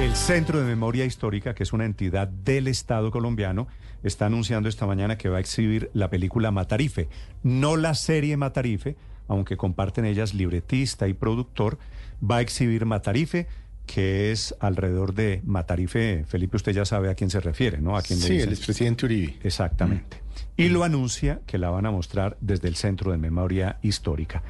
El Centro de Memoria Histórica, que es una entidad del Estado colombiano, está anunciando esta mañana que va a exhibir la película Matarife, no la serie Matarife, aunque comparten ellas libretista y productor, va a exhibir Matarife, que es alrededor de Matarife, Felipe, usted ya sabe a quién se refiere, ¿no? A quién le Sí, dicen. el expresidente Uribe. Exactamente. Y lo anuncia que la van a mostrar desde el Centro de Memoria Histórica.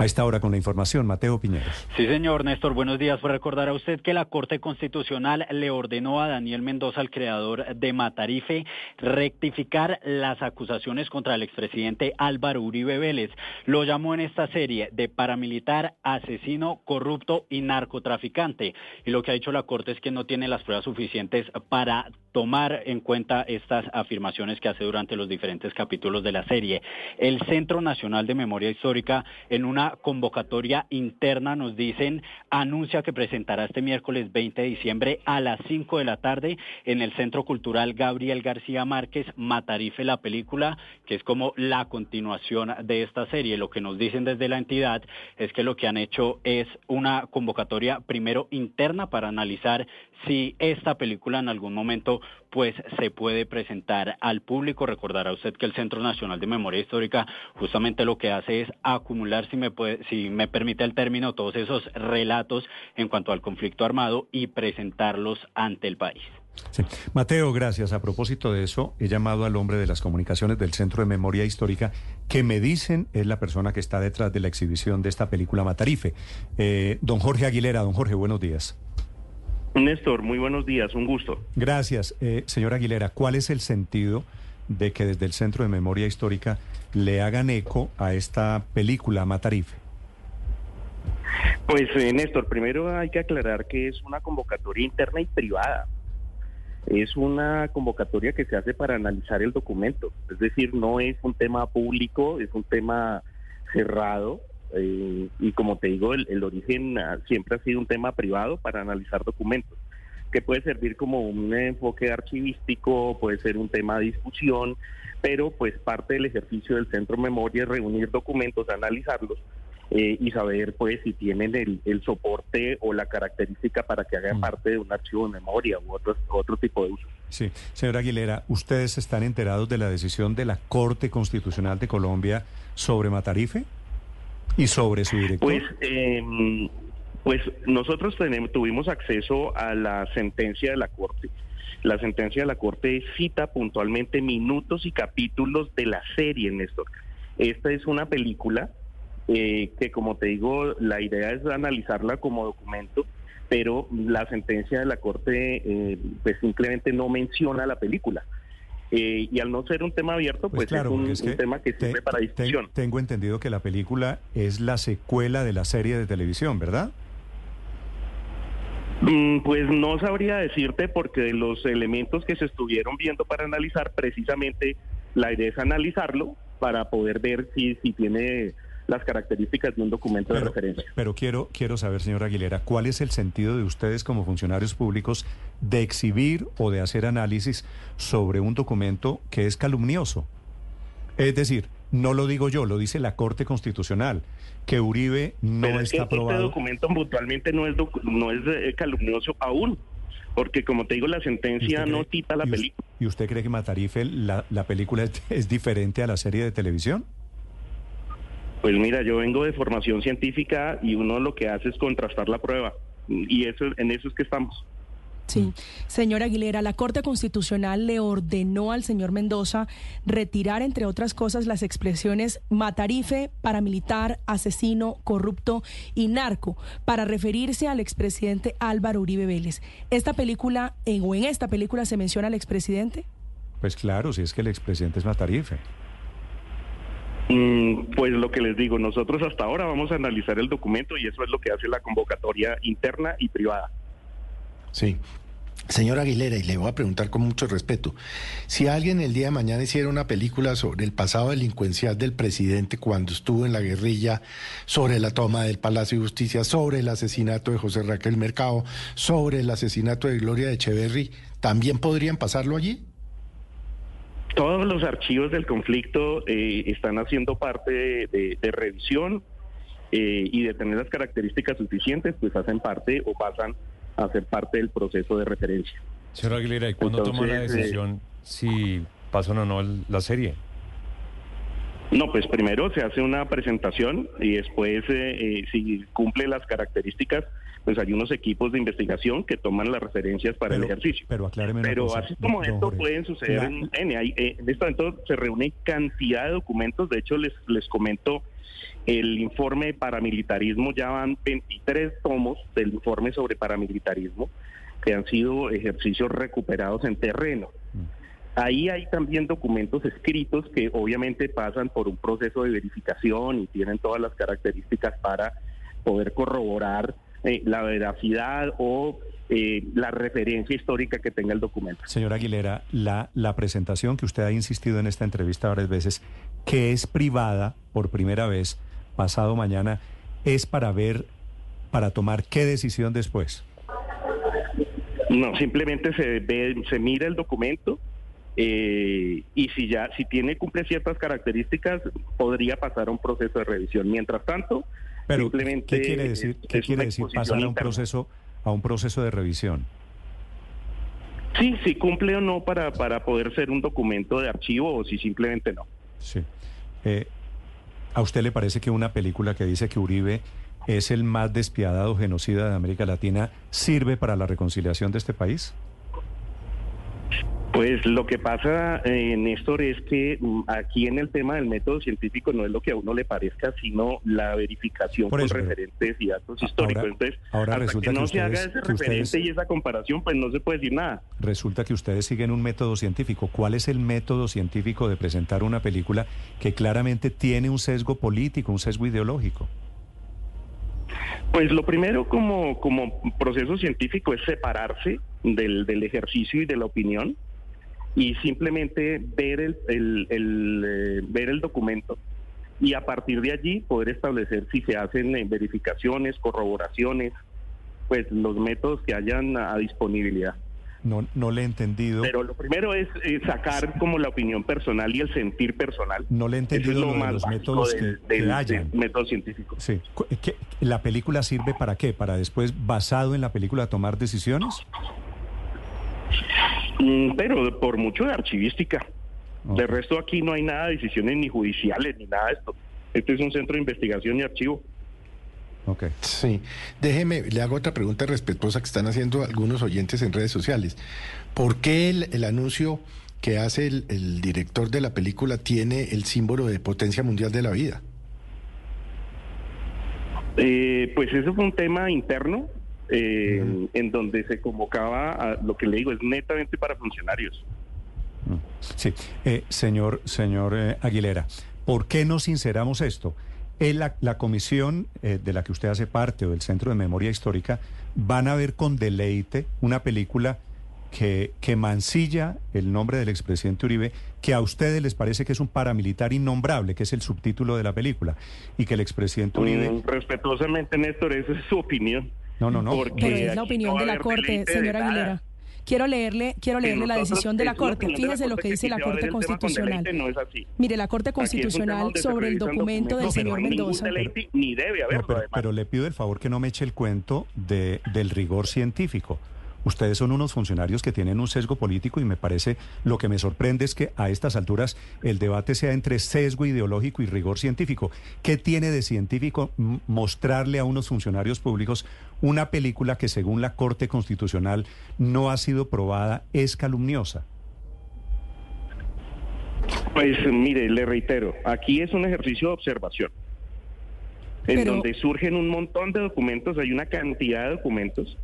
A esta hora con la información, Mateo Piñeros. Sí, señor Néstor, buenos días. Por recordar a usted que la Corte Constitucional le ordenó a Daniel Mendoza, el creador de Matarife, rectificar las acusaciones contra el expresidente Álvaro Uribe Vélez. Lo llamó en esta serie de paramilitar, asesino, corrupto y narcotraficante. Y lo que ha dicho la Corte es que no tiene las pruebas suficientes para tomar en cuenta estas afirmaciones que hace durante los diferentes capítulos de la serie. El Centro Nacional de Memoria Histórica, en una convocatoria interna, nos dicen, anuncia que presentará este miércoles 20 de diciembre a las 5 de la tarde en el Centro Cultural Gabriel García Márquez, Matarife, la película, que es como la continuación de esta serie. Lo que nos dicen desde la entidad es que lo que han hecho es una convocatoria primero interna para analizar si esta película en algún momento pues se puede presentar al público. Recordará usted que el Centro Nacional de Memoria Histórica justamente lo que hace es acumular, si me, puede, si me permite el término, todos esos relatos en cuanto al conflicto armado y presentarlos ante el país. Sí. Mateo, gracias. A propósito de eso, he llamado al hombre de las comunicaciones del Centro de Memoria Histórica, que me dicen es la persona que está detrás de la exhibición de esta película Matarife. Eh, don Jorge Aguilera, don Jorge, buenos días. Néstor, muy buenos días, un gusto. Gracias. Eh, señor Aguilera, ¿cuál es el sentido de que desde el Centro de Memoria Histórica le hagan eco a esta película Matarife? Pues eh, Néstor, primero hay que aclarar que es una convocatoria interna y privada. Es una convocatoria que se hace para analizar el documento. Es decir, no es un tema público, es un tema cerrado. Eh, y como te digo, el, el origen ah, siempre ha sido un tema privado para analizar documentos, que puede servir como un enfoque archivístico, puede ser un tema de discusión, pero pues parte del ejercicio del Centro Memoria es reunir documentos, analizarlos eh, y saber pues si tienen el, el soporte o la característica para que hagan Mm. parte de un archivo de memoria u otro, otro tipo de uso. Sí, señor Aguilera, ¿ustedes están enterados de la decisión de la Corte Constitucional de Colombia sobre Matarife y sobre su director? Pues, eh, pues nosotros tenemos, tuvimos acceso a la sentencia de la Corte. La sentencia de la Corte cita puntualmente minutos y capítulos de la serie, Néstor. Esta es una película eh, que, como te digo, la idea es analizarla como documento, pero la sentencia de la Corte eh, pues simplemente no menciona la película. Eh, y al no ser un tema abierto, pues, claro, es un, es un tema que te- sirve para te- discusión. tengo entendido que la película es la secuela de la serie de televisión, ¿verdad? Mm, Pues no sabría decirte porque de los elementos que se estuvieron viendo para analizar, precisamente la idea es analizarlo para poder ver si, si tiene las características de un documento de referencia. pero quiero, quiero saber, señor Aguilera, ¿cuál es el sentido de ustedes como funcionarios públicos de exhibir o de hacer análisis sobre un documento que es calumnioso? Es decir, no lo digo yo, lo dice la Corte Constitucional, que Uribe no Pero es que está este aprobado. documento puntualmente no es, no es eh, calumnioso aún, porque como te digo, la ¿Y sentencia no cita la película. ¿Y usted cree que Matarife, la, la película, es, es diferente a la serie de televisión? Pues mira, yo vengo de formación científica y uno lo que hace es contrastar la prueba. Y eso en eso es que estamos. Sí, señor Aguilera, la Corte Constitucional le ordenó al señor Mendoza retirar, entre otras cosas, las expresiones matarife, paramilitar, asesino, corrupto y narco, para referirse al expresidente Álvaro Uribe Vélez. ¿Esta película, en, o en esta película, se menciona al expresidente? Pues claro, si es que el expresidente es Matarife. Mm, Pues lo que les digo, nosotros hasta ahora vamos a analizar el documento y eso es lo que hace la convocatoria interna y privada. Sí. Señor Aguilera, y le voy a preguntar con mucho respeto, si alguien el día de mañana hiciera una película sobre el pasado delincuencial del presidente cuando estuvo en la guerrilla, sobre la toma del Palacio de Justicia, sobre el asesinato de José Raquel Mercado, sobre el asesinato de Gloria de Echeverry, ¿también podrían pasarlo allí? Todos los archivos del conflicto eh, están haciendo parte de, de- de revisión eh, y de tener las características suficientes, pues hacen parte o pasan hacer parte del proceso de referencia. Señor Aguilera, ¿y cuándo toma la eh, decisión si pasan o no la serie? No, pues primero se hace una presentación y después, eh, eh, si cumple las características, pues hay unos equipos de investigación que toman las referencias para el ejercicio. Pero acláreme Pero cosa, así como esto Jorge. pueden suceder en, en, hay- eh, en este momento se reúne cantidad de documentos. De hecho, les, les comento, el informe de paramilitarismo, ya van 23 tomos del informe sobre paramilitarismo, que han sido ejercicios recuperados en terreno. Ahí hay también documentos escritos que obviamente pasan por un proceso de verificación y tienen todas las características para poder corroborar eh, la veracidad o eh, la referencia histórica que tenga el documento. Señora Aguilera, la, la presentación que usted ha insistido en esta entrevista varias veces, que es privada por primera vez pasado mañana, es para ver, para tomar qué decisión después. No, simplemente se ve, se mira el documento eh, y si ya, si tiene cumple ciertas características, podría pasar a un proceso de revisión. Mientras tanto, Pero, simplemente ¿qué quiere decir, qué quiere decir pasar a un proceso, a un proceso de revisión? Sí, si cumple o no para, para poder ser un documento de archivo o si simplemente no. Sí. Eh, ¿A usted le parece que una película que dice que Uribe es el más despiadado genocida de América Latina sirve para la reconciliación de este país? Pues lo que pasa, eh, Néstor, es que mm, aquí en el tema del método científico no es lo que a uno le parezca, sino la verificación Por con eso, referentes y datos históricos. ahora- Entonces, ahora hasta resulta que no que se haga ustedes- ese referente ustedes- y esa comparación, pues no se puede decir nada. Resulta que ustedes siguen un método científico. ¿Cuál es el método científico de presentar una película que claramente tiene un sesgo político, un sesgo ideológico? Pues lo primero como, como proceso científico es separarse del, del ejercicio y de la opinión y simplemente ver el, el- el, eh, ver el documento y a partir de allí poder establecer si se hacen eh, verificaciones, corroboraciones, pues los métodos que hayan a, disponibilidad. No, no le he entendido. Pero lo primero es eh, sacar como la opinión personal y el sentir personal. No le he Eso es entendido lo de más los métodos del- que- que del- hayan. del método científico. Sí. Cu- ¿qué- ¿La película sirve para qué? ¿Para después, basado en la película, tomar decisiones? Mm, Pero por mucho de archivística. De resto aquí no hay nada de decisiones ni judiciales ni nada de esto. Este es un centro de investigación y archivo. Ok. Sí, déjeme, le hago otra pregunta respetuosa que están haciendo algunos oyentes en redes sociales. ¿Por qué el, el anuncio que hace el, el director de la película tiene el símbolo de potencia mundial de la vida? Eh, pues eso fue un tema interno eh, en donde se convocaba a lo que le digo es netamente para funcionarios. Sí. Eh, señor, señor eh, Aguilera, ¿por qué no sinceramos esto? En la, la comisión eh, de la que usted hace parte o del Centro de Memoria Histórica van a ver con deleite una película que, que mancilla el nombre del expresidente Uribe, que a ustedes les parece que es un paramilitar innombrable, que es el subtítulo de la película, y que el expresidente Uribe... Mm, respetuosamente, Néstor, esa es su opinión. No, no, no. Porque Pero es la opinión no de la Corte, señora. Aguilera. Quiero leerle, quiero leerle la decisión de la Corte. Fíjese lo que dice la Corte Constitucional. no es así. Mire, la Corte Constitucional sobre el documento del señor Mendoza. ni debe haberlo, pero le pido el favor que no me eche el cuento de, del rigor científico. Ustedes son unos funcionarios que tienen un sesgo político y me parece lo que me sorprende es que a estas alturas el debate sea entre sesgo ideológico y rigor científico. ¿Qué tiene de científico mostrarle a unos funcionarios públicos una película que según la Corte Constitucional no ha sido probada, es calumniosa? Pues mire, le reitero, aquí es un ejercicio de observación, en Pero- donde surgen un montón de documentos, hay una cantidad de documentos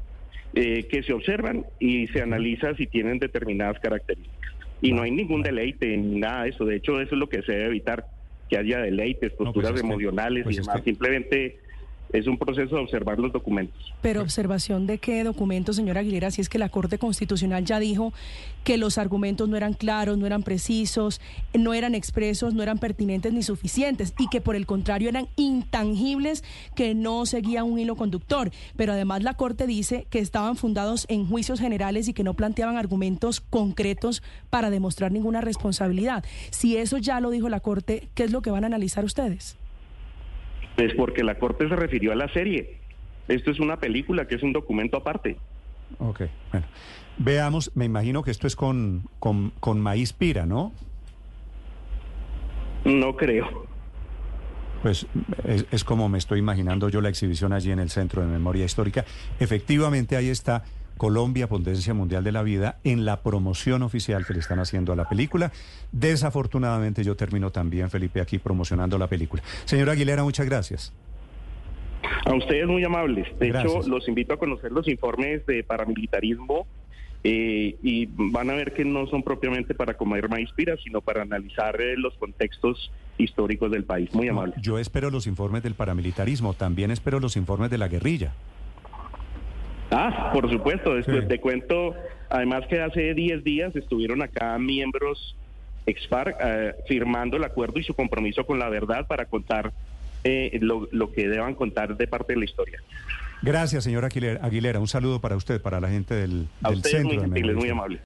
eh, que se observan y se analiza si tienen determinadas características. Y no hay ningún deleite ni nada de eso, de hecho eso es lo que se debe evitar, que haya deleites, pues posturas es que- emocionales pues y es demás, que- simplemente es un proceso de observar los documentos. Pero observación de qué documento, señora Aguilera, si es que la Corte Constitucional ya dijo que los argumentos no eran claros, no eran precisos, no eran expresos, no eran pertinentes ni suficientes y que por el contrario eran intangibles, que no seguía un hilo conductor. Pero además la Corte dice que estaban fundados en juicios generales y que no planteaban argumentos concretos para demostrar ninguna responsabilidad. Si eso ya lo dijo la Corte, ¿qué es lo que van a analizar ustedes? Es porque la Corte se refirió a la serie. Esto es una película que es un documento aparte. Ok, bueno. Veamos, me imagino que esto es con, con, con maíz pira, ¿no? No creo. Pues es, es, como me estoy imaginando yo la exhibición allí en el Centro de Memoria Histórica. Efectivamente, ahí está Colombia, Potencia Mundial de la Vida, en la promoción oficial que le están haciendo a la película. Desafortunadamente yo termino también, Felipe, aquí promocionando la película. Señora Aguilera, muchas gracias. A ustedes muy amables. De Gracias. hecho, los invito a conocer los informes de paramilitarismo eh, y van a ver que no son propiamente para comer maíz pira, sino para analizar eh, los contextos históricos del país. Muy amable. No, yo espero los informes del paramilitarismo, también espero los informes de la guerrilla. Ah, por supuesto. Después sí. te cuento, además que hace 10 días estuvieron acá miembros ex-FARC eh, firmando el acuerdo y su compromiso con la verdad para contar eh, lo, lo, que deban contar de parte de la historia. Gracias, señora Aguilera. Aguilera. Un saludo para usted, para la gente del, A del ustedes centro. muy gentiles, muy amables.